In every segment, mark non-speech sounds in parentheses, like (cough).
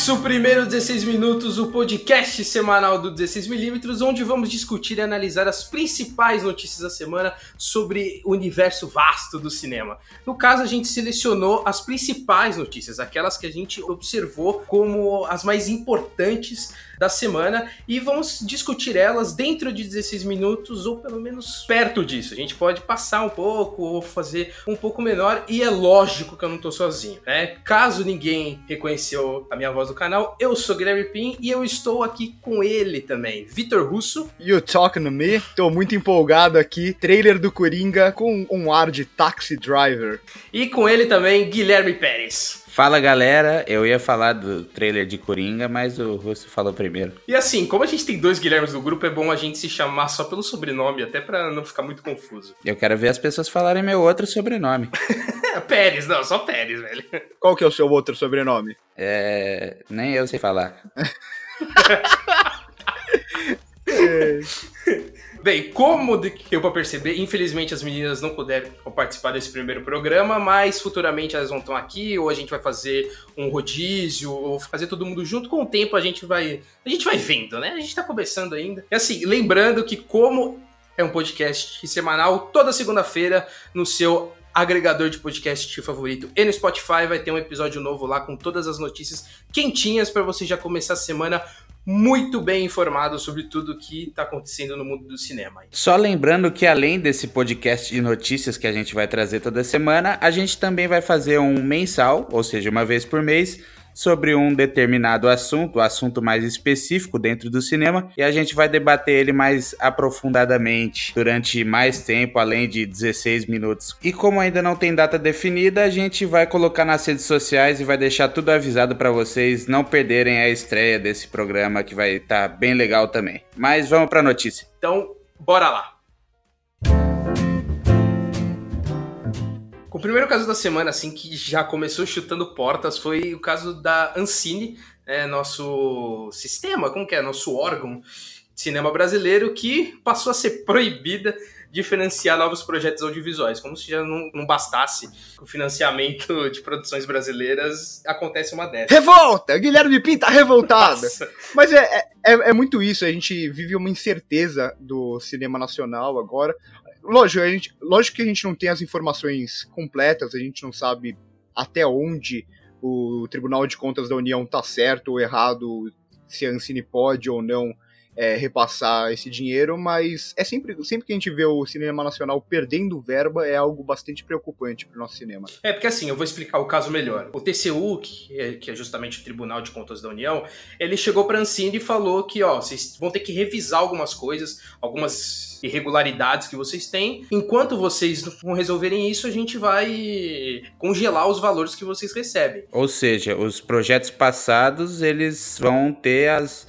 Começa o primeiro 16 Minutos, o podcast semanal do 16mm, onde vamos discutir e analisar as principais notícias da semana sobre o universo vasto do cinema. No caso, a gente selecionou as principais notícias, aquelas que a gente observou como as mais importantes da semana e vamos discutir elas dentro de 16 minutos ou pelo menos perto disso. A gente pode passar um pouco ou fazer um pouco menor e é lógico que eu não tô sozinho, né? Caso ninguém reconheceu a minha voz do canal, eu sou Guilherme Pim e eu estou aqui com ele também, Vitor Russo. You talking to me? Tô muito empolgado aqui. Trailer do Coringa com um ar de taxi driver. E com ele também, Guilherme Pérez. Fala galera, eu ia falar do trailer de Coringa, mas o Russo falou primeiro. E assim, como a gente tem dois Guilhermes no grupo, é bom a gente se chamar só pelo sobrenome, até para não ficar muito confuso. Eu quero ver as pessoas falarem meu outro sobrenome. (laughs) Pérez, não, só Pérez, velho. Qual que é o seu outro sobrenome? É. Nem eu sei falar. (laughs) é. (laughs) Bem, como deu para perceber, infelizmente as meninas não puderam participar desse primeiro programa, mas futuramente elas vão estar aqui, ou a gente vai fazer um rodízio, ou fazer todo mundo junto. Com o tempo a gente vai. A gente vai vendo, né? A gente tá começando ainda. E assim, lembrando que como é um podcast semanal, toda segunda-feira, no seu agregador de podcast favorito e no Spotify vai ter um episódio novo lá com todas as notícias quentinhas para você já começar a semana muito bem informado sobre tudo que está acontecendo no mundo do cinema. Só lembrando que além desse podcast de notícias que a gente vai trazer toda semana, a gente também vai fazer um mensal, ou seja, uma vez por mês, sobre um determinado assunto, um assunto mais específico dentro do cinema, e a gente vai debater ele mais aprofundadamente durante mais tempo, além de 16 minutos. E como ainda não tem data definida, a gente vai colocar nas redes sociais e vai deixar tudo avisado para vocês não perderem a estreia desse programa que vai estar tá bem legal também. Mas vamos para a notícia. Então, bora lá. O primeiro caso da semana, assim, que já começou chutando portas foi o caso da Ancine, é, nosso sistema, como que é? Nosso órgão de cinema brasileiro, que passou a ser proibida de financiar novos projetos audiovisuais, como se já não, não bastasse o financiamento de produções brasileiras, acontece uma dessas. Revolta! Guilherme Pinta tá revoltado! Mas é, é, é, é muito isso, a gente vive uma incerteza do cinema nacional agora. Lógico, a gente, lógico que a gente não tem as informações completas, a gente não sabe até onde o Tribunal de Contas da União está certo ou errado, se a Ancine pode ou não é, repassar esse dinheiro, mas é sempre, sempre que a gente vê o cinema nacional perdendo verba, é algo bastante preocupante para o nosso cinema. É, porque assim, eu vou explicar o caso melhor. O TCU, que é, que é justamente o Tribunal de Contas da União, ele chegou para a Ancine e falou que, ó, vocês vão ter que revisar algumas coisas, algumas irregularidades que vocês têm. Enquanto vocês não resolverem isso, a gente vai congelar os valores que vocês recebem. Ou seja, os projetos passados, eles vão ter as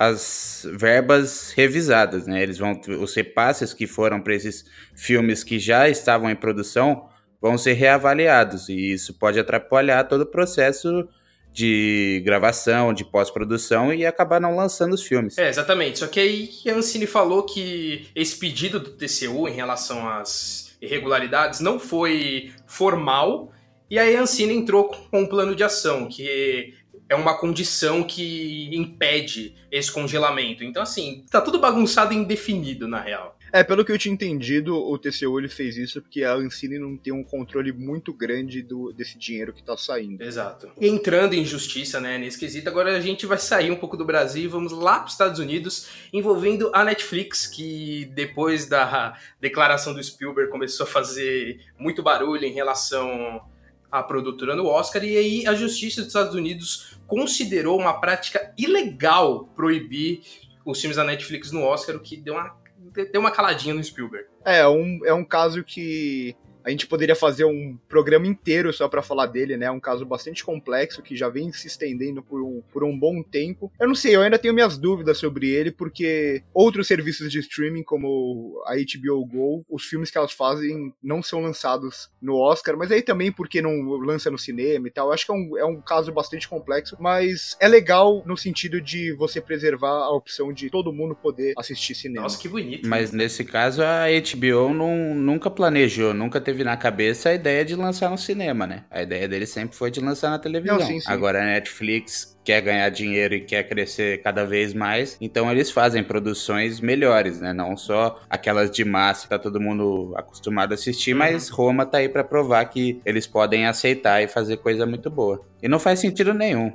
as verbas revisadas, né? Eles vão os repasses que foram para esses filmes que já estavam em produção vão ser reavaliados e isso pode atrapalhar todo o processo de gravação, de pós-produção e acabar não lançando os filmes. É, exatamente. Só que aí Ancine falou que esse pedido do TCU em relação às irregularidades não foi formal e aí Ancine entrou com um plano de ação que é uma condição que impede esse congelamento. Então, assim, tá tudo bagunçado e indefinido, na real. É, pelo que eu tinha entendido, o TCU ele fez isso porque a Ancine não tem um controle muito grande do, desse dinheiro que tá saindo. Exato. E entrando em justiça, né, nesse quesito, agora a gente vai sair um pouco do Brasil e vamos lá para os Estados Unidos, envolvendo a Netflix, que depois da declaração do Spielberg começou a fazer muito barulho em relação à produtora no Oscar, e aí a justiça dos Estados Unidos considerou uma prática ilegal proibir os filmes da Netflix no Oscar, o que deu uma, deu uma caladinha no Spielberg. É, um, é um caso que a gente poderia fazer um programa inteiro só para falar dele, né? Um caso bastante complexo que já vem se estendendo por um, por um bom tempo. Eu não sei, eu ainda tenho minhas dúvidas sobre ele, porque outros serviços de streaming, como a HBO Go, os filmes que elas fazem não são lançados no Oscar, mas aí também porque não lança no cinema e tal. Eu acho que é um, é um caso bastante complexo, mas é legal no sentido de você preservar a opção de todo mundo poder assistir cinema. Nossa, que bonito. Mas nesse caso a HBO não, nunca planejou, nunca teve teve na cabeça a ideia de lançar no cinema, né? A ideia dele sempre foi de lançar na televisão. Não, sim, sim. Agora a Netflix quer ganhar dinheiro e quer crescer cada vez mais, então eles fazem produções melhores, né? Não só aquelas de massa que tá todo mundo acostumado a assistir, uhum. mas Roma tá aí para provar que eles podem aceitar e fazer coisa muito boa. E não faz sentido nenhum.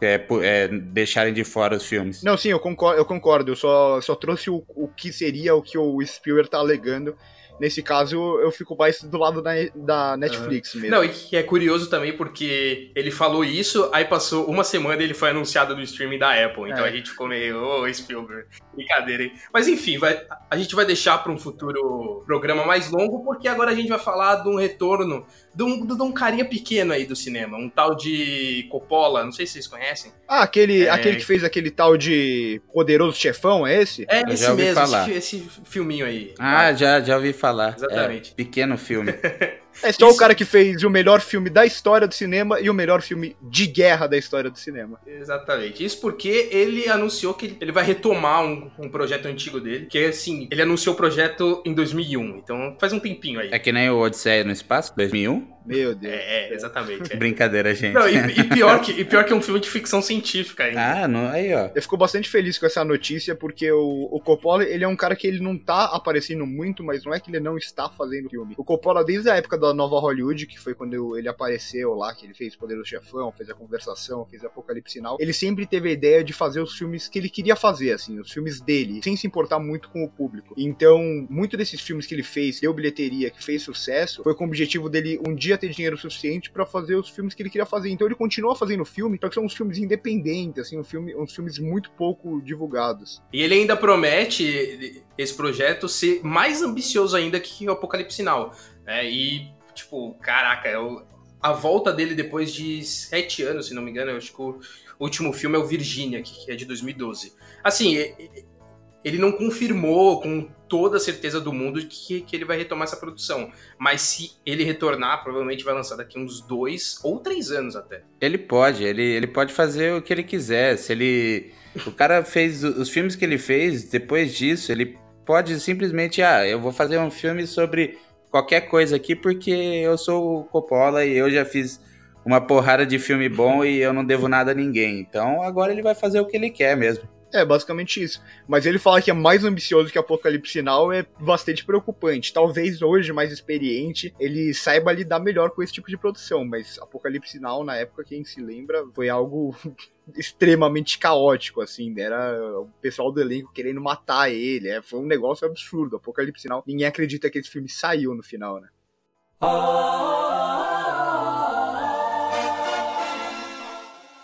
É, é, deixarem de fora os filmes. Não, sim, eu concordo, eu, concordo, eu só, só trouxe o, o que seria o que o Spielberg tá alegando Nesse caso, eu fico mais do lado da, da Netflix uhum. mesmo. Não, e é curioso também porque ele falou isso, aí passou uma semana e ele foi anunciado no streaming da Apple. Então é. a gente ficou meio, ô oh, Spielberg, brincadeira, hein? Mas enfim, vai, a gente vai deixar para um futuro programa mais longo, porque agora a gente vai falar de um retorno de um, de um carinha pequeno aí do cinema, um tal de Coppola, não sei se vocês conhecem. Ah, aquele, é... aquele que fez aquele tal de Poderoso Chefão, é esse? É, esse mesmo, esse, esse, filminho aí. Ah, já, já ouvi falar. Exatamente. É, pequeno filme. (laughs) É só Isso... o cara que fez o melhor filme da história do cinema e o melhor filme de guerra da história do cinema. Exatamente. Isso porque ele anunciou que ele vai retomar um, um projeto antigo dele, que é assim, ele anunciou o projeto em 2001, então faz um tempinho aí. É que nem o Odisseia no Espaço, 2001? Meu Deus. É, exatamente. É. Brincadeira, gente. Não, e, (laughs) e, pior que, e pior que é um filme de ficção científica ainda. Ah, não, aí, ó. Eu fico bastante feliz com essa notícia, porque o, o Coppola, ele é um cara que ele não tá aparecendo muito, mas não é que ele não está fazendo filme. O Coppola, desde a época da Nova Hollywood, que foi quando ele apareceu lá, que ele fez Poderoso Chefão, fez a Conversação, fez Apocalipse Sinal, ele sempre teve a ideia de fazer os filmes que ele queria fazer, assim, os filmes dele, sem se importar muito com o público. Então, muito desses filmes que ele fez, deu bilheteria, que fez sucesso, foi com o objetivo dele um dia ter dinheiro suficiente para fazer os filmes que ele queria fazer. Então ele continua fazendo filme, só que são uns filmes independentes, assim, um filme, uns filmes muito pouco divulgados. E ele ainda promete esse projeto ser mais ambicioso ainda que o Apocalipse Sinal. Né? E, tipo, caraca, eu, a volta dele depois de sete anos, se não me engano, eu acho que o último filme é o Virginia, que é de 2012. Assim, ele não confirmou com toda a certeza do mundo que, que ele vai retomar essa produção. Mas se ele retornar, provavelmente vai lançar daqui uns dois ou três anos até. Ele pode, ele, ele pode fazer o que ele quiser. Se ele. O cara fez os filmes que ele fez, depois disso, ele pode simplesmente, ah, eu vou fazer um filme sobre qualquer coisa aqui porque eu sou o Coppola e eu já fiz uma porrada de filme bom e eu não devo nada a ninguém. Então agora ele vai fazer o que ele quer mesmo. É, basicamente isso. Mas ele fala que é mais ambicioso que Apocalipse Sinal é bastante preocupante. Talvez hoje, mais experiente, ele saiba lidar melhor com esse tipo de produção, mas Apocalipse Sinal, na época, quem se lembra, foi algo extremamente caótico, assim, era o pessoal do elenco querendo matar ele, é, foi um negócio absurdo. Apocalipse Sinal, ninguém acredita que esse filme saiu no final, né?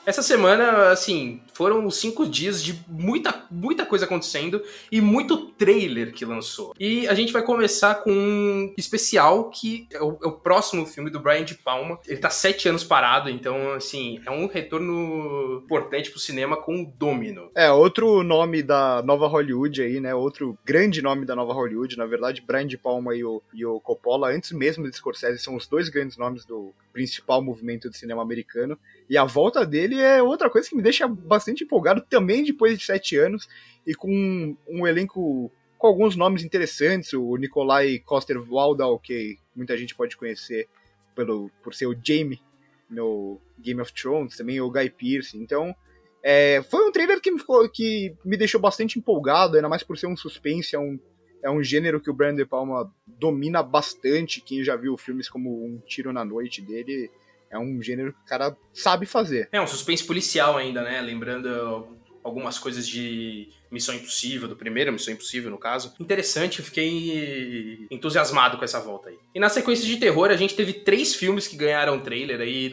Essa semana, assim, foram cinco dias de muita, muita coisa acontecendo e muito trailer que lançou. E a gente vai começar com um especial que é o, é o próximo filme do Brian de Palma. Ele tá sete anos parado, então, assim, é um retorno importante pro cinema com o Domino. É, outro nome da nova Hollywood aí, né? Outro grande nome da nova Hollywood. Na verdade, Brian de Palma e o, e o Coppola, antes mesmo de Scorsese, são os dois grandes nomes do principal movimento do cinema americano. E a volta dele é outra coisa que me deixa bastante empolgado também depois de sete anos e com um, um elenco com alguns nomes interessantes. O Nikolai Coster-Waldau, que muita gente pode conhecer pelo, por ser o Jaime no Game of Thrones, também o Guy Pearce. Então, é, foi um trailer que me, ficou, que me deixou bastante empolgado, ainda mais por ser um suspense, é um, é um gênero que o Brandon De Palma domina bastante. Quem já viu filmes como Um Tiro na Noite dele é um gênero que o cara sabe fazer. É um suspense policial ainda, né? Lembrando algumas coisas de Missão Impossível, do primeiro Missão Impossível, no caso. Interessante, eu fiquei entusiasmado com essa volta aí. E na sequência de terror, a gente teve três filmes que ganharam trailer aí,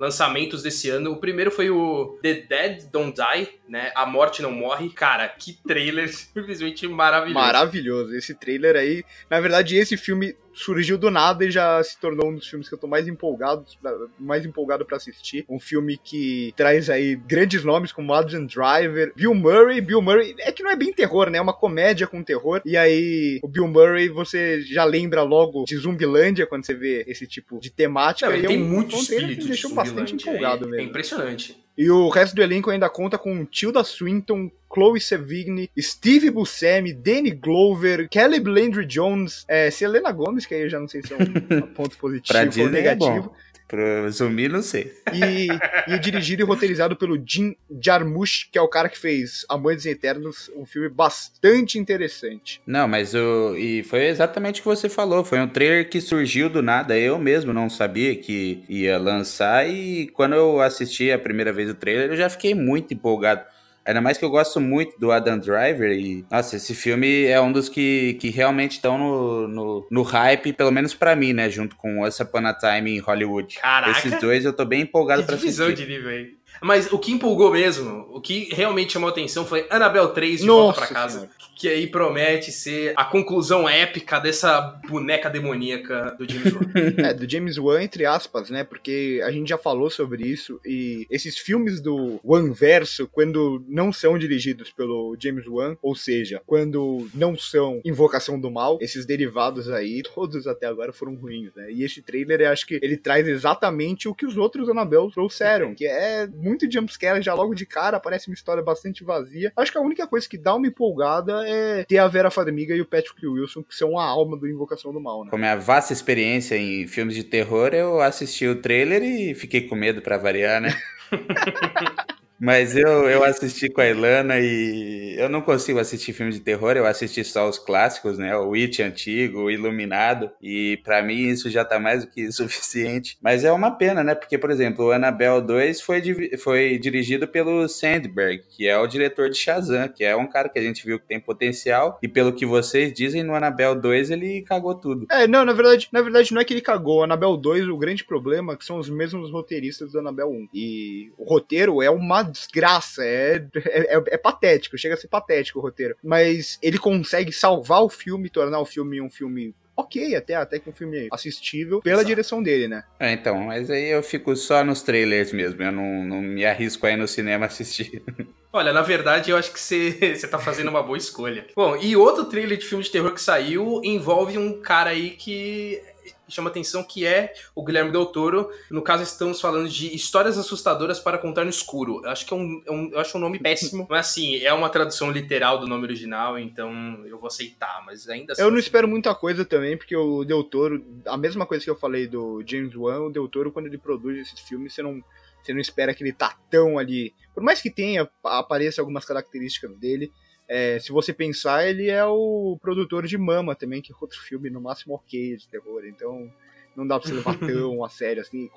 lançamentos desse ano. O primeiro foi o The Dead Don't Die, né? A Morte Não Morre. Cara, que trailer (laughs) simplesmente maravilhoso. Maravilhoso. Esse trailer aí, na verdade, esse filme surgiu do nada e já se tornou um dos filmes que eu tô mais empolgado, mais empolgado para assistir. Um filme que traz aí grandes nomes como Adrian Driver, Bill Murray. Bill Murray é que não é bem terror, né? É uma comédia com terror. E aí, o Bill Murray, você já lembra logo de Zumbilândia quando você vê esse tipo de temática. Não, ele tem um, muito um espírito que me deixou bastante empolgado é, mesmo. É impressionante. E o resto do elenco ainda conta com Tilda Swinton, Chloe Sevigny, Steve Buscemi, Danny Glover, Caleb Landry Jones, é, Selena Gomez, que aí eu já não sei se é um (laughs) ponto positivo ou negativo. É Pro zumbi, não sei. E, e dirigido e roteirizado pelo Jim Jarmusch, que é o cara que fez Amantes Eternos, um filme bastante interessante. Não, mas o. E foi exatamente o que você falou. Foi um trailer que surgiu do nada. Eu mesmo não sabia que ia lançar. E quando eu assisti a primeira vez o trailer, eu já fiquei muito empolgado. Ainda mais que eu gosto muito do Adam Driver e, nossa, esse filme é um dos que, que realmente estão no, no, no, hype, pelo menos para mim, né? Junto com Once Upon a Time em Hollywood. Caraca! Esses dois eu tô bem empolgado para assistir. de nível aí. Mas o que empolgou mesmo, o que realmente chamou atenção foi Annabelle 3 de Nossa volta pra casa. Senhora que aí promete ser a conclusão épica dessa boneca demoníaca do James Wan. (laughs) é, do James Wan, entre aspas, né? Porque a gente já falou sobre isso e esses filmes do Wan Verso, quando não são dirigidos pelo James Wan, ou seja, quando não são Invocação do Mal, esses derivados aí, todos até agora foram ruins, né? E esse trailer, eu acho que ele traz exatamente o que os outros Annabelle trouxeram, que é muito jumpscare já logo de cara, parece uma história bastante vazia. Acho que a única coisa que dá uma empolgada é ter a Vera Farmiga e o Patrick Wilson, que são a alma do Invocação do Mal, né? Com a minha vasta experiência em filmes de terror, eu assisti o trailer e fiquei com medo para variar, né? (laughs) Mas eu, eu assisti com a Ilana e eu não consigo assistir filme de terror, eu assisti só os clássicos, né? O It antigo, o Iluminado, e para mim isso já tá mais do que (laughs) suficiente. Mas é uma pena, né? Porque, por exemplo, o Annabelle 2 foi, foi dirigido pelo Sandberg, que é o diretor de Shazam, que é um cara que a gente viu que tem potencial, e pelo que vocês dizem, no Annabelle 2 ele cagou tudo. É, não, na verdade, na verdade não é que ele cagou. O Annabelle 2, o grande problema é que são os mesmos roteiristas do Annabelle 1. E o roteiro é uma desgraça, é, é, é, é, patético, chega a ser patético o roteiro. Mas ele consegue salvar o filme, tornar o filme um filme ok, até, até que um filme assistível pela Exato. direção dele, né? É, então, mas aí eu fico só nos trailers mesmo, eu não, não me arrisco aí no cinema assistir. (laughs) Olha, na verdade, eu acho que você, (laughs) você tá fazendo uma boa escolha. Bom, e outro trailer de filme de terror que saiu envolve um cara aí que chama atenção, que é o Guilherme Del Toro. No caso, estamos falando de histórias assustadoras para contar no escuro. Eu acho que é um, é um eu acho um nome péssimo, (laughs) mas assim, é uma tradução literal do nome original, então eu vou aceitar, mas ainda assim... Eu não espero muita coisa também, porque o Del Toro, a mesma coisa que eu falei do James Wan, o Del Toro, quando ele produz esses filmes, você não, você não espera que ele tá tão ali... Por mais que tenha, apareça algumas características dele, é, se você pensar, ele é o produtor de Mama também, que é outro filme, no máximo ok de terror. Então, não dá pra você levar tão a (laughs) sério assim.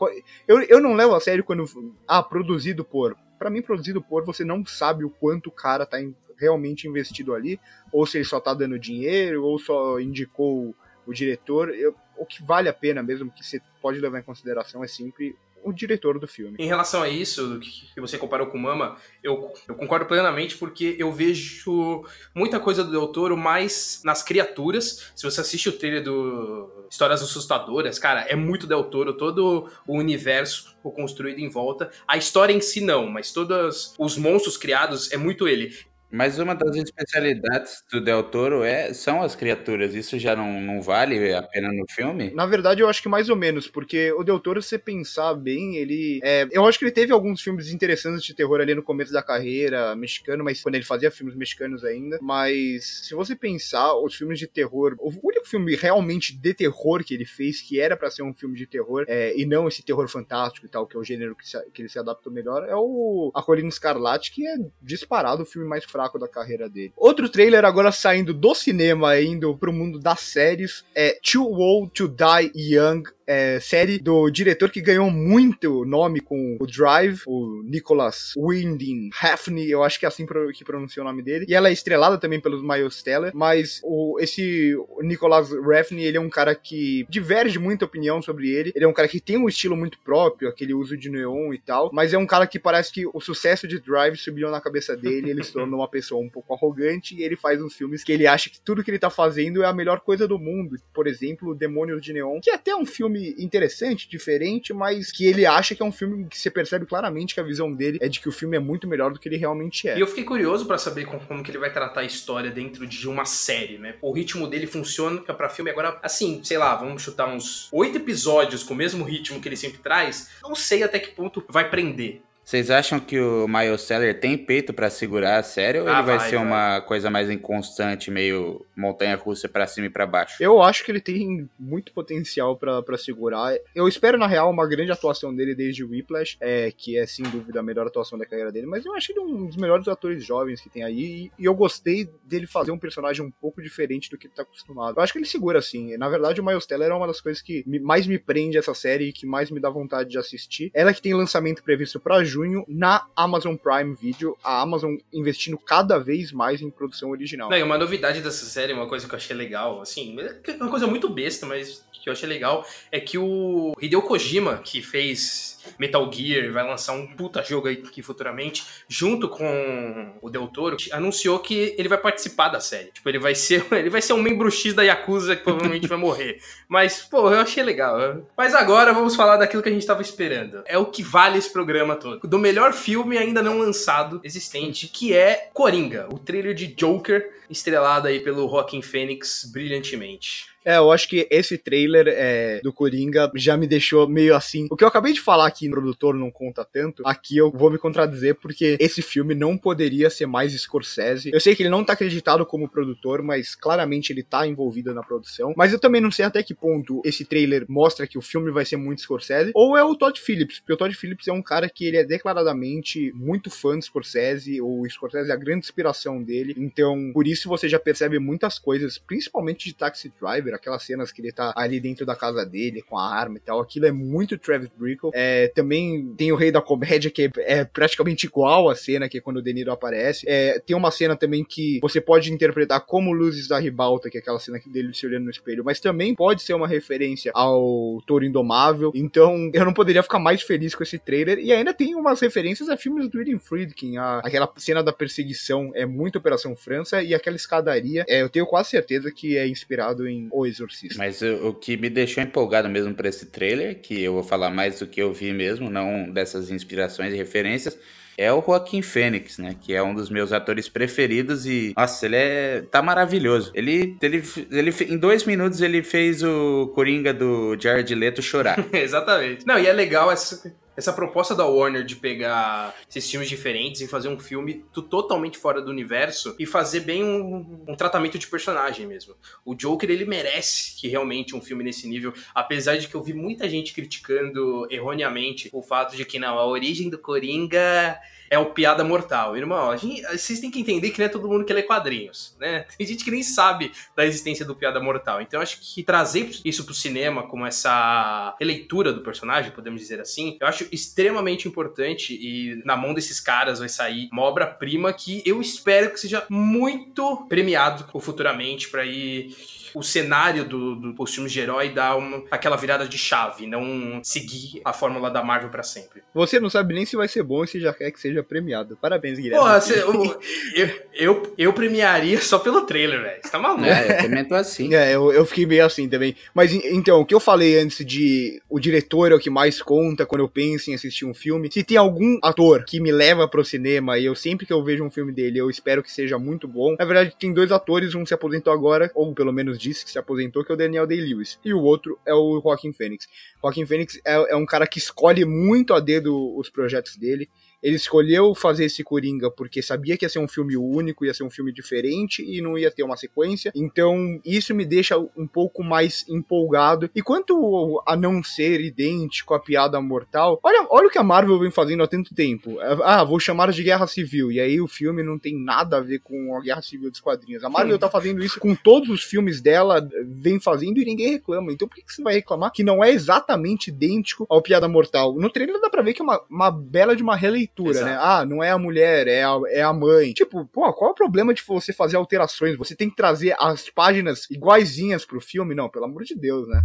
Eu, eu não levo a sério quando. Ah, produzido por. para mim, produzido por, você não sabe o quanto o cara tá realmente investido ali, ou se ele só tá dando dinheiro, ou só indicou o, o diretor. Eu, o que vale a pena mesmo, que você pode levar em consideração, é sempre o diretor do filme. Em relação a isso, que você comparou com Mama, eu, eu concordo plenamente porque eu vejo muita coisa do Del Toro mais nas criaturas. Se você assiste o trailer do Histórias Assustadoras, cara, é muito Del Toro, todo o universo construído em volta. A história em si não, mas todos os monstros criados é muito ele. Mas uma das especialidades do Del Toro é, são as criaturas. Isso já não, não vale a pena no filme? Na verdade, eu acho que mais ou menos, porque o Del Toro, se você pensar bem, ele. É, eu acho que ele teve alguns filmes interessantes de terror ali no começo da carreira mexicano, mas quando ele fazia filmes mexicanos ainda. Mas se você pensar, os filmes de terror. O único filme realmente de terror que ele fez, que era para ser um filme de terror, é, e não esse terror fantástico e tal, que é o gênero que, se, que ele se adaptou melhor, é o A Colina Escarlate, que é disparado o filme mais fraco fraco da carreira dele. Outro trailer agora saindo do cinema, indo pro mundo das séries, é Too Old to Die Young, é, série do diretor que ganhou muito nome com o Drive, o Nicholas Winding Refn, eu acho que é assim que pronuncia o nome dele. E ela é estrelada também pelos Miles Teller, mas o, esse Nicholas Refn, ele é um cara que diverge muita opinião sobre ele. Ele é um cara que tem um estilo muito próprio, aquele uso de neon e tal, mas é um cara que parece que o sucesso de Drive subiu na cabeça dele, ele se tornou uma pessoa um pouco arrogante e ele faz uns filmes que ele acha que tudo que ele tá fazendo é a melhor coisa do mundo. Por exemplo, Demônios de Neon, que é até um filme filme interessante, diferente, mas que ele acha que é um filme que você percebe claramente que a visão dele é de que o filme é muito melhor do que ele realmente é. E eu fiquei curioso para saber como, como, que ele vai tratar a história dentro de uma série, né? O ritmo dele funciona para filme agora, assim, sei lá, vamos chutar uns oito episódios com o mesmo ritmo que ele sempre traz. Não sei até que ponto vai prender Vocês acham que o Miles Teller tem peito para segurar a série ou Ah, ele vai, vai, ser vai. uma coisa mais inconstante, meio montanha-russa pra cima e pra baixo? Eu acho que ele tem muito potencial pra pra segurar. Eu espero, na real, uma grande atuação dele desde o Whiplash, é, que é sem dúvida a melhor atuação da carreira dele, mas eu acho ele um dos melhores atores jovens que tem aí, e, e eu gostei dele fazer um personagem um pouco diferente do que ele tá acostumado. Eu acho que ele segura, assim. Na verdade, o Miles Teller é uma das coisas que mais me prende essa série e que mais me dá vontade de assistir. Ela que tem lançamento previsto pra junho na Amazon Prime Video, a Amazon investindo cada vez mais em produção original. Não, uma novidade dessa série, uma coisa que eu achei legal, assim, uma coisa muito besta, mas que eu achei legal, é que o Hideo Kojima, que fez Metal Gear, vai lançar um puta jogo aí aqui futuramente, junto com o Del Toro, anunciou que ele vai participar da série. Tipo, ele vai ser, (laughs) ele vai ser um membro X da Yakuza que provavelmente vai morrer. Mas, pô, eu achei legal. Mas agora vamos falar daquilo que a gente tava esperando. É o que vale esse programa todo. Do melhor filme ainda não lançado existente, que é Coringa, o trailer de Joker, estrelado aí pelo Joaquin Phoenix brilhantemente. É, eu acho que esse trailer é, do Coringa já me deixou meio assim. O que eu acabei de falar aqui produtor não conta tanto, aqui eu vou me contradizer porque esse filme não poderia ser mais Scorsese. Eu sei que ele não tá acreditado como produtor, mas claramente ele tá envolvido na produção. Mas eu também não sei até que ponto esse trailer mostra que o filme vai ser muito Scorsese, ou é o Todd Phillips, porque o Todd Phillips é um cara que ele é declaradamente muito fã de Scorsese, ou o Scorsese é a grande inspiração dele. Então, por isso você já percebe muitas coisas, principalmente de Taxi Driver, aquelas cenas que ele tá ali dentro da casa dele com a arma e tal. Aquilo é muito Travis Bickle. É, também tem o Rei da Comédia, que é, é praticamente igual a cena que é quando o De Niro aparece. É, tem uma cena também que você pode interpretar como Luzes da Ribalta, que é aquela cena dele se olhando no espelho, mas também pode ser uma referência ao Touro Indomável. Então, eu não poderia ficar mais feliz com esse trailer. E ainda tem umas referências a filmes do William Friedkin. A, aquela cena da perseguição é muito Operação França e aquela escadaria, é, eu tenho quase certeza que é inspirado em O Exorcista. Mas o, o que me deixou empolgado mesmo pra esse trailer, que eu vou falar mais do que eu vi mesmo, não dessas inspirações e referências, é o Joaquim Fênix, né? Que é um dos meus atores preferidos e, nossa, ele é tá maravilhoso. Ele, ele, ele em dois minutos ele fez o Coringa do Jared Leto chorar. (laughs) Exatamente. Não, e é legal essa, essa proposta da Warner de pegar esses filmes diferentes e fazer um filme totalmente fora do universo e fazer bem um, um tratamento de personagem mesmo. O Joker, ele merece que realmente um filme nesse nível, apesar de que eu vi muita gente criticando erroneamente o fato de que não, a origem do Coringa é o piada mortal. Irmão, a gente- vocês têm que entender que não é todo mundo que lê quadrinhos, né? (laughs) Tem gente que nem sabe da existência do piada mortal. Então acho que trazer isso pro cinema como essa releitura do personagem, podemos dizer assim, eu acho extremamente importante e na mão desses caras vai sair uma obra-prima que eu espero que seja muito premiado futuramente pra ir o cenário do, do, dos filmes de herói dar uma, aquela virada de chave, não seguir a fórmula da Marvel pra sempre. Você não sabe nem se vai ser bom e se já quer que seja premiado. Parabéns, Guilherme. Porra, você- (laughs) eu, eu, eu, eu premiaria só pelo trailer, velho. Você tá maluco? é, eu também tô assim. É, eu, eu fiquei meio assim também. Mas en- então, o que eu falei antes de o diretor é o que mais conta quando eu penso em assistir um filme. Se tem algum ator que me leva pro cinema e eu sempre que eu vejo um filme dele, eu espero que seja muito bom. Na verdade, tem dois atores, um se aposentou agora, ou pelo menos disse que se aposentou, que é o Daniel Day-Lewis. E o outro é o Joaquin Phoenix. Joaquin Phoenix é, é um cara que escolhe muito a dedo os projetos dele. Ele escolheu fazer esse Coringa porque sabia que ia ser um filme único, ia ser um filme diferente e não ia ter uma sequência. Então, isso me deixa um pouco mais empolgado. E quanto a não ser idêntico à piada mortal, olha, olha o que a Marvel vem fazendo há tanto tempo. Ah, vou chamar de Guerra Civil. E aí o filme não tem nada a ver com a Guerra Civil dos quadrinhos. A Marvel tá fazendo isso com todos os filmes dela, vem fazendo e ninguém reclama. Então por que, que você vai reclamar que não é exatamente idêntico ao Piada Mortal? No trailer dá pra ver que é uma, uma bela de uma releitura, Exato. né? Ah, não é a mulher, é a, é a mãe. Tipo, pô, qual é o problema de você fazer alterações? Você tem que trazer as páginas iguaizinhas pro filme? Não, pelo amor de Deus, né?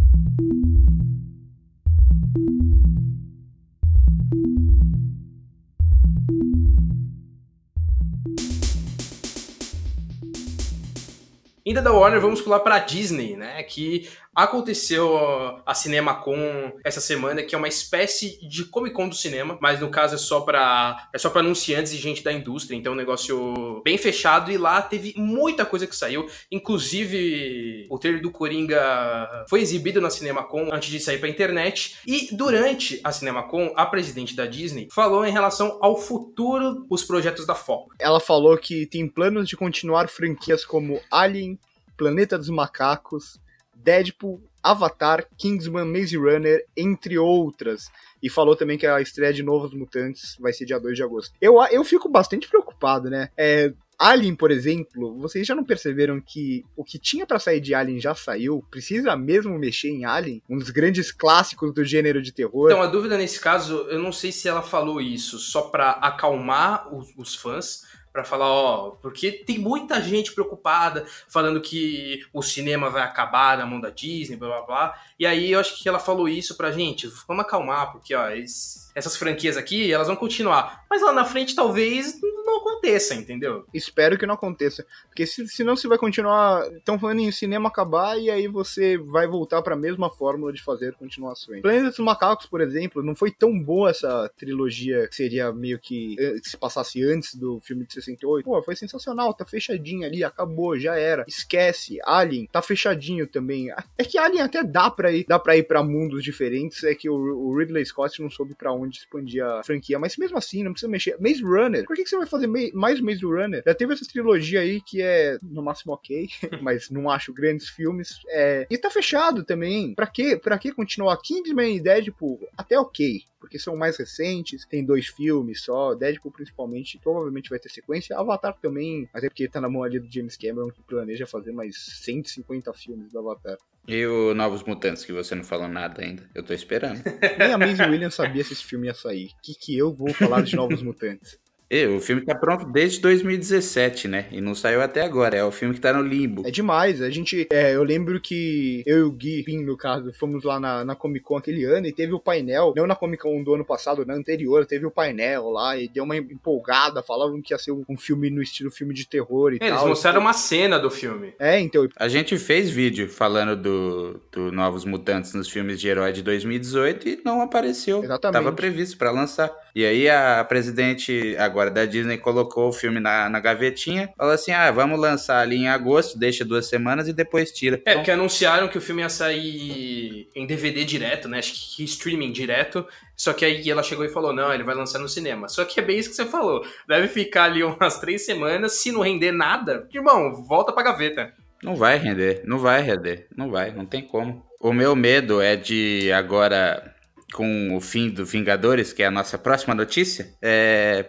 Ainda da Warner, vamos pular para Disney, né? Que aconteceu a CinemaCon essa semana, que é uma espécie de Comic Con do cinema, mas no caso é só para é só para anunciantes e gente da indústria, então é um negócio bem fechado e lá teve muita coisa que saiu, inclusive o trailer do Coringa foi exibido na CinemaCon antes de sair para internet e durante a CinemaCon a presidente da Disney falou em relação ao futuro dos projetos da Fox. Ela falou que tem planos de continuar franquias como Alien, Planeta dos Macacos, Deadpool, Avatar, Kingsman, Maze Runner, entre outras. E falou também que a estreia de Novos Mutantes vai ser dia 2 de agosto. Eu, eu fico bastante preocupado, né? É, Alien, por exemplo, vocês já não perceberam que o que tinha para sair de Alien já saiu? Precisa mesmo mexer em Alien? Um dos grandes clássicos do gênero de terror. Então, a dúvida nesse caso, eu não sei se ela falou isso só para acalmar os, os fãs, para falar, ó, porque tem muita gente preocupada falando que o cinema vai acabar na mão da Disney, blá blá blá. E aí eu acho que ela falou isso pra gente, vamos acalmar, porque ó, esse, essas franquias aqui, elas vão continuar. Mas lá na frente talvez não aconteça, entendeu? Espero que não aconteça. Porque se, senão você vai continuar. Estão falando em cinema acabar e aí você vai voltar para a mesma fórmula de fazer continuações. Planeta dos Macacos, por exemplo, não foi tão boa essa trilogia que seria meio que. Eh, que se passasse antes do filme de 68. Pô, foi sensacional, tá fechadinho ali, acabou, já era. Esquece. Alien, tá fechadinho também. É que Alien até dá pra ir, dá pra ir pra mundos diferentes. É que o, o Ridley Scott não soube para onde expandir a franquia. Mas mesmo assim, não precisa mexer. Maze Runner, por que, que você vai fazer fazer mais Maze Runner. Já teve essa trilogia aí que é, no máximo, ok, (laughs) mas não acho grandes filmes. É... E tá fechado também. Pra quê? Pra que continuar? Kingsman e Deadpool, até ok porque são mais recentes, tem dois filmes só, Deadpool principalmente, provavelmente vai ter sequência, Avatar também, mas é porque tá na mão ali do James Cameron que planeja fazer mais 150 filmes do Avatar. E o Novos Mutantes, que você não falou nada ainda. Eu tô esperando. Nem a Maisie Williams sabia se esse filme ia sair. O que, que eu vou falar de Novos (laughs) Mutantes? E, o filme tá pronto desde 2017, né? E não saiu até agora. É o filme que tá no limbo. É demais. A gente. É, eu lembro que eu e o Gui, no caso, fomos lá na, na Comic Con aquele ano e teve o painel. Não na Comic Con do ano passado, na anterior, teve o painel lá e deu uma empolgada. Falavam que ia ser um, um filme no estilo filme de terror e é, tal. Eles mostraram uma cena do filme. É, então. A gente fez vídeo falando do, do Novos Mutantes nos filmes de herói de 2018 e não apareceu. Exatamente. Tava previsto para lançar. E aí a presidente agora da Disney colocou o filme na, na gavetinha, falou assim: ah, vamos lançar ali em agosto, deixa duas semanas e depois tira. É, então... porque anunciaram que o filme ia sair em DVD direto, né? Acho que streaming direto. Só que aí ela chegou e falou: não, ele vai lançar no cinema. Só que é bem isso que você falou. Deve ficar ali (laughs) umas três semanas. Se não render nada, irmão, volta pra gaveta. Não vai render, não vai render, não vai, não tem como. O meu medo é de agora com o fim do Vingadores, que é a nossa próxima notícia, é,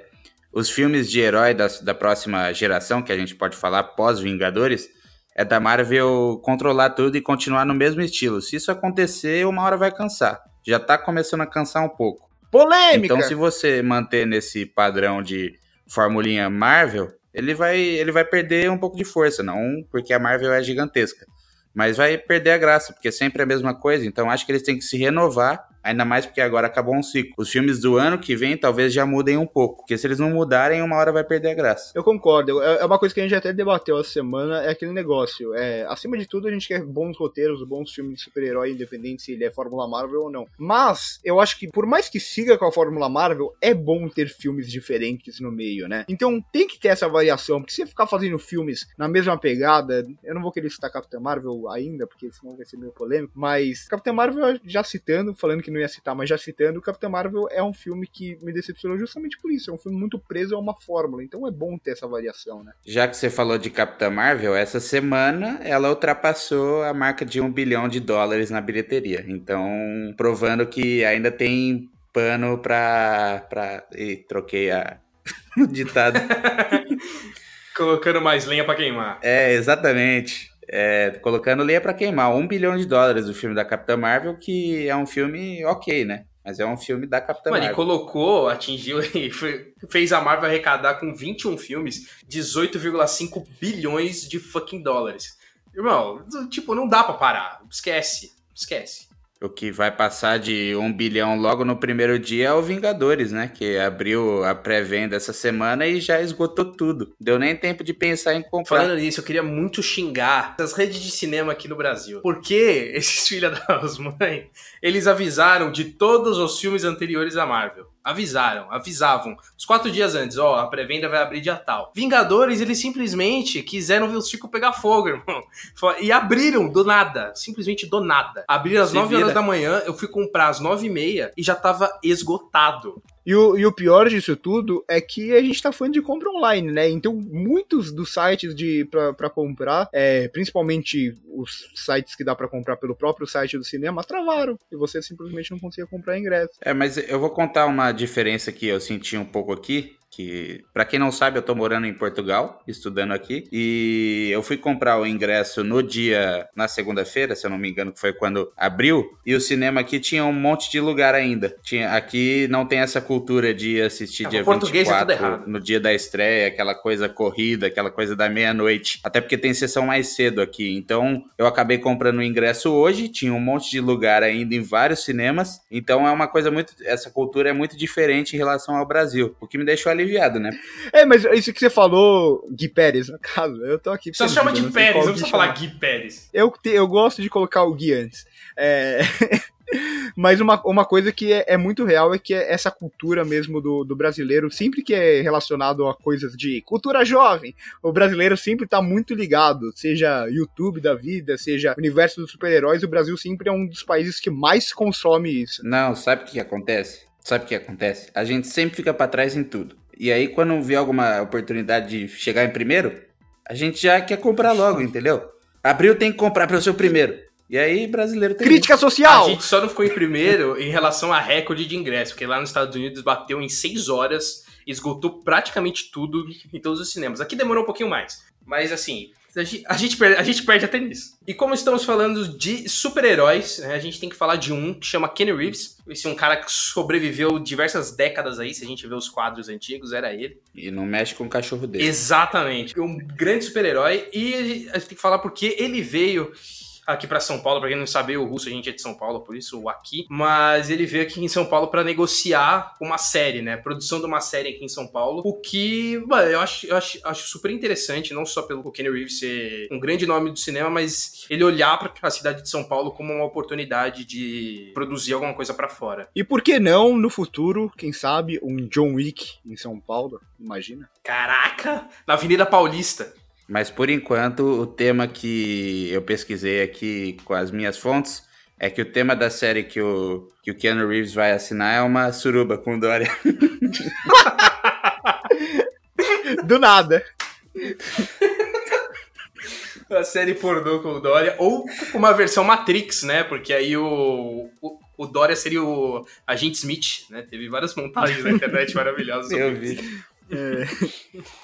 os filmes de herói da, da próxima geração, que a gente pode falar pós-Vingadores, é da Marvel controlar tudo e continuar no mesmo estilo. Se isso acontecer, uma hora vai cansar. Já tá começando a cansar um pouco. Polêmica! Então, se você manter nesse padrão de formulinha Marvel, ele vai, ele vai perder um pouco de força, não porque a Marvel é gigantesca. Mas vai perder a graça, porque sempre é a mesma coisa. Então acho que eles têm que se renovar Ainda mais porque agora acabou um ciclo. Os filmes do ano que vem talvez já mudem um pouco. Porque se eles não mudarem, uma hora vai perder a graça. Eu concordo. É, é uma coisa que a gente até debateu essa semana, é aquele negócio. É, acima de tudo, a gente quer bons roteiros, bons filmes de super-herói, independente se ele é Fórmula Marvel ou não. Mas, eu acho que por mais que siga com a Fórmula Marvel, é bom ter filmes diferentes no meio, né? Então tem que ter essa variação, porque se ficar fazendo filmes na mesma pegada, eu não vou querer citar Capitã Marvel ainda, porque senão vai ser meio polêmico, mas Capitã Marvel já citando, falando que não não ia citar, mas já citando, o Capitão Marvel é um filme que me decepcionou justamente por isso. É um filme muito preso a uma fórmula, então é bom ter essa variação, né? Já que você falou de Capitã Marvel, essa semana ela ultrapassou a marca de um bilhão de dólares na bilheteria. Então, provando que ainda tem pano pra. pra... E troquei a. o (laughs) ditado. (laughs) Colocando mais lenha para queimar. É, exatamente é, colocando lenha para queimar. Um bilhão de dólares o filme da Capitã Marvel, que é um filme ok, né? Mas é um filme da Capitã Mano, Marvel. Ele colocou, atingiu (laughs) e fez a Marvel arrecadar com 21 filmes 18,5 bilhões de fucking dólares. Irmão, tipo, não dá pra parar. Esquece. Esquece. O que vai passar de um bilhão logo no primeiro dia é o Vingadores, né? Que abriu a pré-venda essa semana e já esgotou tudo. Deu nem tempo de pensar em comprar. Falando nisso, eu queria muito xingar as redes de cinema aqui no Brasil. Porque esses (laughs) filhos das mães, eles avisaram de todos os filmes anteriores da Marvel. Avisaram, avisavam. Os quatro dias antes, ó, a pré-venda vai abrir dia tal. Vingadores, eles simplesmente quiseram ver o circo pegar fogo, (laughs) irmão. E abriram do nada. Simplesmente do nada. Abriram às Se 9 vira. horas da manhã, eu fui comprar às 9 e meia e já tava esgotado. E o, e o pior disso tudo é que a gente tá falando de compra online, né? Então, muitos dos sites de para comprar, é, principalmente os sites que dá para comprar pelo próprio site do cinema, travaram. E você simplesmente não conseguia comprar ingresso. É, mas eu vou contar uma diferença que eu senti um pouco aqui que para quem não sabe, eu tô morando em Portugal, estudando aqui, e eu fui comprar o ingresso no dia na segunda-feira, se eu não me engano, que foi quando abriu, e o cinema aqui tinha um monte de lugar ainda. Tinha aqui não tem essa cultura de assistir é, dia 24 é no dia da estreia, aquela coisa corrida, aquela coisa da meia-noite. Até porque tem sessão mais cedo aqui. Então, eu acabei comprando o ingresso hoje, tinha um monte de lugar ainda em vários cinemas. Então, é uma coisa muito essa cultura é muito diferente em relação ao Brasil, o que me deixou aliviado, né? É, mas isso que você falou, Gui Pérez, no caso, eu tô aqui. Só chama de Pérez, não precisa falar Gui Pérez. Eu, te, eu gosto de colocar o Gui antes. É. (laughs) Mas uma, uma coisa que é, é, muito real é que é essa cultura mesmo do, do brasileiro, sempre que é relacionado a coisas de cultura jovem, o brasileiro sempre tá muito ligado, seja YouTube da vida, seja universo dos super-heróis, o Brasil sempre é um dos países que mais consome isso. Não, sabe o que acontece? Sabe o que acontece? A gente sempre fica para trás em tudo. E aí, quando vê alguma oportunidade de chegar em primeiro, a gente já quer comprar logo, entendeu? Abril tem que comprar para o seu primeiro. E aí, brasileiro tem. Crítica social! A gente só não ficou em primeiro em relação a recorde de ingresso, porque lá nos Estados Unidos bateu em seis horas, esgotou praticamente tudo em todos os cinemas. Aqui demorou um pouquinho mais. Mas assim, a gente, a gente, perde, a gente perde até nisso. E como estamos falando de super-heróis, né, a gente tem que falar de um que chama Kenny Reeves. Esse é um cara que sobreviveu diversas décadas aí, se a gente vê os quadros antigos, era ele. E não mexe com o cachorro dele. Exatamente. Um grande super-herói. E a gente tem que falar porque ele veio aqui para São Paulo. Para quem não sabe, o Russo a gente é de São Paulo, por isso o aqui. Mas ele veio aqui em São Paulo para negociar uma série, né? Produção de uma série aqui em São Paulo. O que, mano, eu acho, eu acho, acho super interessante, não só pelo Kenny Reeves ser um grande nome do cinema, mas ele olhar para a cidade de São Paulo como uma oportunidade de produzir alguma coisa para fora. E por que não, no futuro, quem sabe, um John Wick em São Paulo? Imagina. Caraca! Na Avenida Paulista. Mas por enquanto, o tema que eu pesquisei aqui com as minhas fontes é que o tema da série que o, que o Keanu Reeves vai assinar é uma suruba com Dória. (laughs) Do nada. (laughs) A série pornô com o Dória, ou uma versão Matrix, né? Porque aí o, o, o Dória seria o Agente Smith, né? Teve várias montagens na internet maravilhosas. (laughs) Eu vi. É.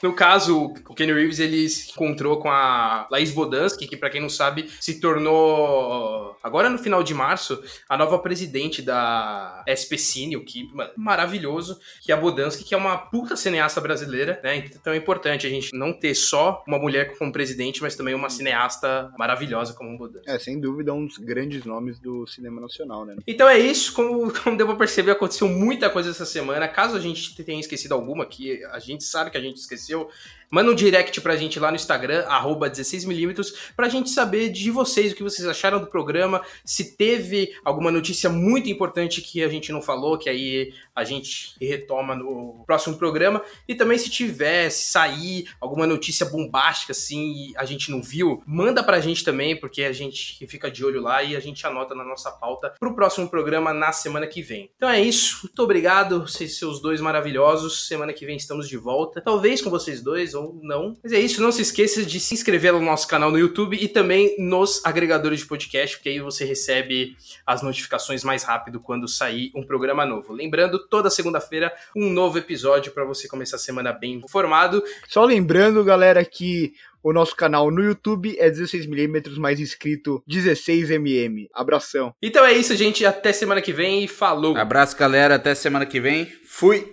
No caso, o Kenny Reeves ele se encontrou com a Laís Bodansky, que para quem não sabe se tornou agora no final de março a nova presidente da SP Cine, o que maravilhoso, que é a Bodansky, que é uma puta cineasta brasileira, né? Então é importante a gente não ter só uma mulher como presidente, mas também uma cineasta maravilhosa como Bodansky. É, sem dúvida um dos grandes nomes do cinema nacional, né? Então é isso, como, como deu pra perceber, aconteceu muita coisa essa semana. Caso a gente tenha esquecido alguma que a gente sabe que a gente esqueceu, Manda um direct pra gente lá no Instagram, arroba 16mm, pra gente saber de vocês, o que vocês acharam do programa, se teve alguma notícia muito importante que a gente não falou, que aí a gente retoma no próximo programa. E também se tiver, se sair alguma notícia bombástica assim e a gente não viu, manda pra gente também, porque a gente fica de olho lá e a gente anota na nossa pauta pro próximo programa na semana que vem. Então é isso, muito obrigado, vocês seus dois maravilhosos. Semana que vem estamos de volta, talvez com vocês dois ou ou não. Mas é isso, não se esqueça de se inscrever no nosso canal no YouTube e também nos agregadores de podcast, porque aí você recebe as notificações mais rápido quando sair um programa novo. Lembrando, toda segunda-feira um novo episódio para você começar a semana bem informado. Só lembrando, galera, que o nosso canal no YouTube é 16mm, mais inscrito 16mm. Abração. Então é isso, gente. Até semana que vem e falou. Abraço, galera. Até semana que vem. Fui.